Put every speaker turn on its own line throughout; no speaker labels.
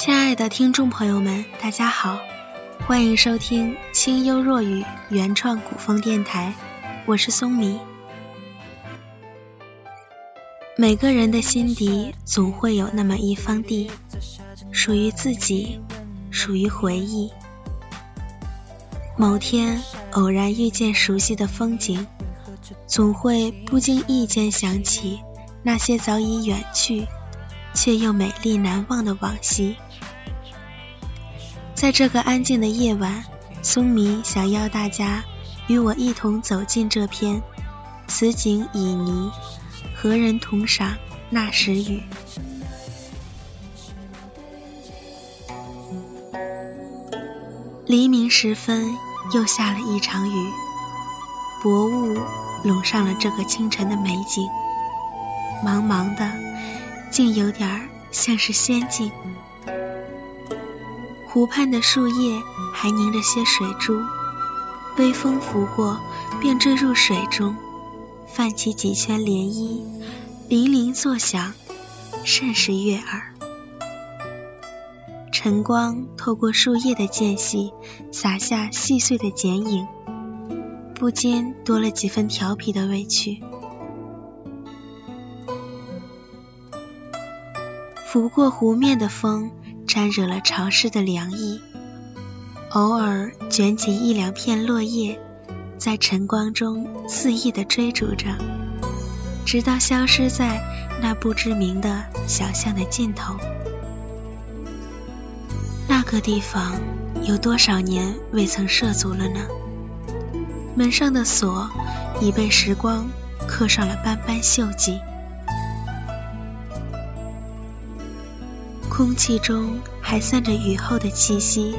亲爱的听众朋友们，大家好，欢迎收听清幽若雨原创古风电台，我是松米。每个人的心底总会有那么一方地，属于自己，属于回忆。某天偶然遇见熟悉的风景，总会不经意间想起那些早已远去。却又美丽难忘的往昔，在这个安静的夜晚，松迷想要大家与我一同走进这片此景旖旎，何人同赏那时雨？黎明时分，又下了一场雨，薄雾笼上了这个清晨的美景，茫茫的。竟有点像是仙境。湖畔的树叶还凝着些水珠，微风拂过，便坠入水中，泛起几圈涟漪，泠泠作响，甚是悦耳。晨光透过树叶的间隙，洒下细碎的剪影，不禁多了几分调皮的味趣。拂过湖面的风，沾惹了潮湿的凉意。偶尔卷起一两片落叶，在晨光中肆意地追逐着，直到消失在那不知名的小巷的尽头。那个地方有多少年未曾涉足了呢？门上的锁已被时光刻上了斑斑锈迹。空气中还散着雨后的气息，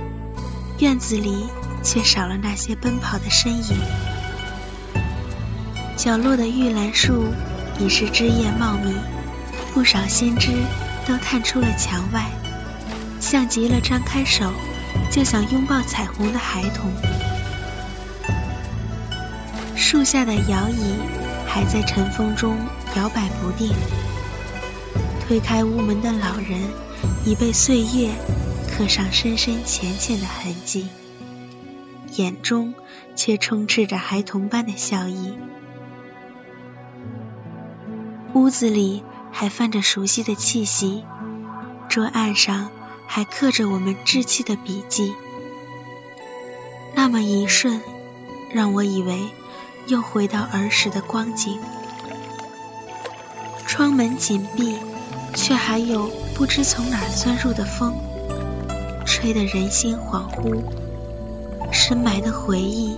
院子里却少了那些奔跑的身影。角落的玉兰树已是枝叶茂密，不少新枝都探出了墙外，像极了张开手就想拥抱彩虹的孩童。树下的摇椅还在晨风中摇摆不定，推开屋门的老人。已被岁月刻上深深浅浅的痕迹，眼中却充斥着孩童般的笑意。屋子里还泛着熟悉的气息，桌案上还刻着我们稚气的笔记。那么一瞬，让我以为又回到儿时的光景。窗门紧闭。却还有不知从哪儿钻入的风，吹得人心恍惚，深埋的回忆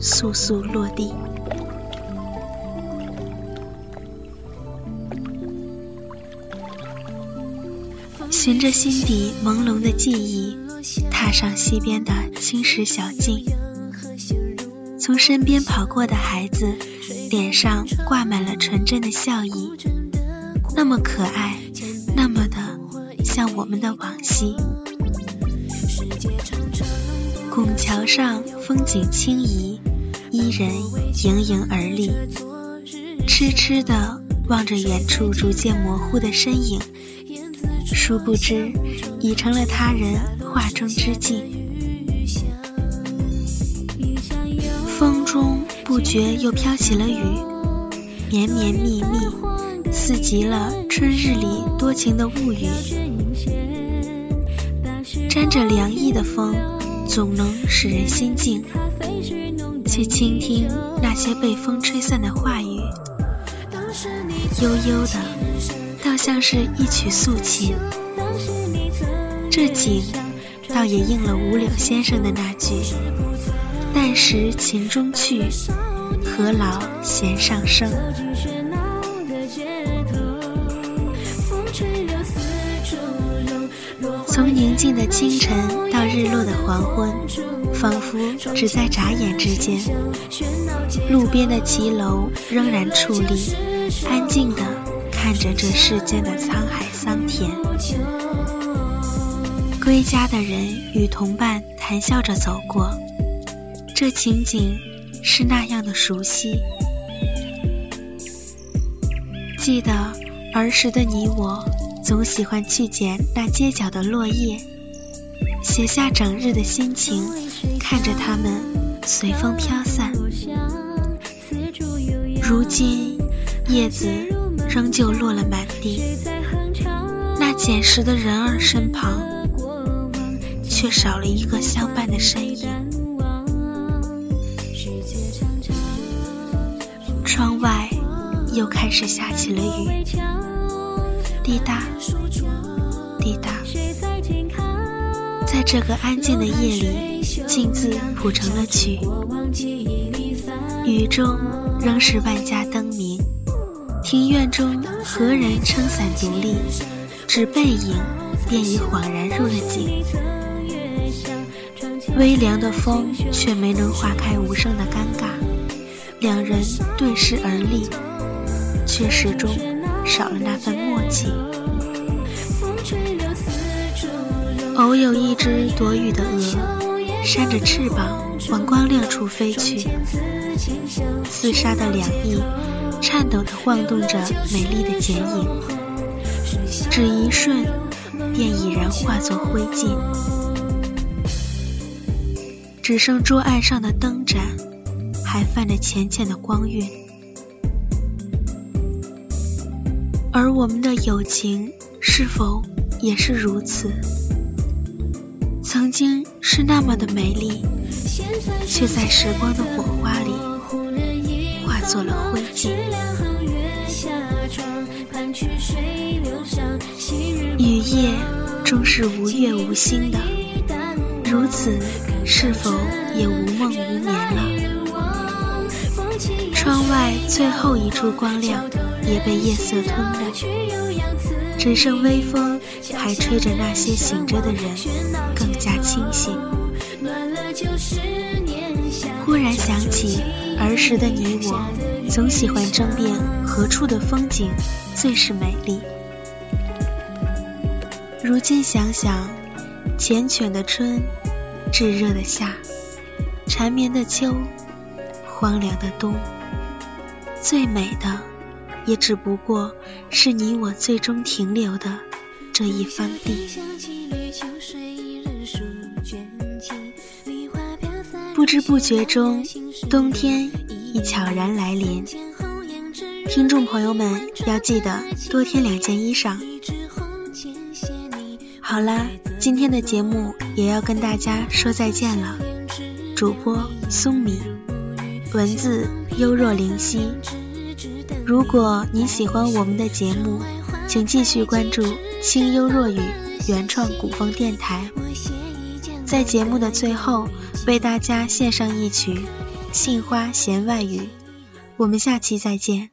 簌簌落地。循着心底朦胧的记忆，踏上溪边的青石小径，从身边跑过的孩子，脸上挂满了纯真的笑意。那么可爱，那么的像我们的往昔。拱桥上风景轻移，伊人盈盈而立，痴痴的望着远处逐渐模糊的身影，殊不知已成了他人画中之镜。风中不觉又飘起了雨，绵绵密密。似极了春日里多情的物语，沾着凉意的风，总能使人心静。去倾听那些被风吹散的话语，悠悠的，倒像是一曲素琴。这景，倒也应了五柳先生的那句：“但识琴中趣，何劳弦上声。”从宁静的清晨到日落的黄昏，仿佛只在眨眼之间。路边的骑楼仍然矗立，安静地看着这世间的沧海桑田。归家的人与同伴谈笑着走过，这情景是那样的熟悉。记得儿时的你我。总喜欢去捡那街角的落叶，写下整日的心情，看着它们随风飘散。如今，叶子仍旧落了满地，那捡拾的人儿身旁，却少了一个相伴的身影。窗外又开始下起了雨，滴答滴答，在这个安静的夜里，镜自谱成了曲。雨中仍是万家灯明，庭院中何人撑伞独立？只背影便已恍然入了景。微凉的风却没能化开无声的尴尬，两人对视而立，却始终少了那份默契。偶有一只躲雨的鹅，扇着翅膀往光亮处飞去。厮杀的两翼，颤抖地晃动着美丽的剪影，只一瞬，便已然化作灰烬。只剩桌案上的灯盏，还泛着浅浅的光晕。而我们的友情，是否也是如此？曾经是那么的美丽，却在时光的火花里。化作了灰烬。雨夜终是无月无星的，如此是否也无梦无眠了？窗外最后一处光亮也被夜色吞
没，
只剩微风还吹着那些醒着的人更加清醒。忽然想起儿时的你我，总喜欢争辩何处的风景最是美丽。如今想想，缱绻的春，炙热的夏，缠绵的秋，荒凉的冬，最美的，也只不过是你我最终停留的这一方地。不知不觉中，冬天已悄然来临。听众朋友们要记得多添两件衣裳。好啦，今天的节目也要跟大家说再见了。主播松米，文字幽若灵犀。如果你喜欢我们的节目，请继续关注清幽若雨原创古风电台。在节目的最后。为大家献上一曲《杏花弦外语》，我们下期再见。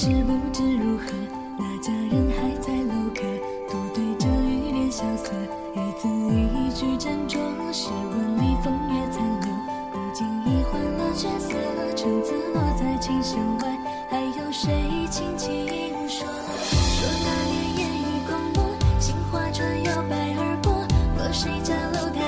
是不知如何，那佳人还在楼阁，独对着雨帘萧瑟，一字一句斟酌。诗文里风月残留，不经意换了角色。橙子落在琴弦外，还有谁轻轻说？说那年烟雨空蒙，杏花船摇摆而过，过谁家楼台？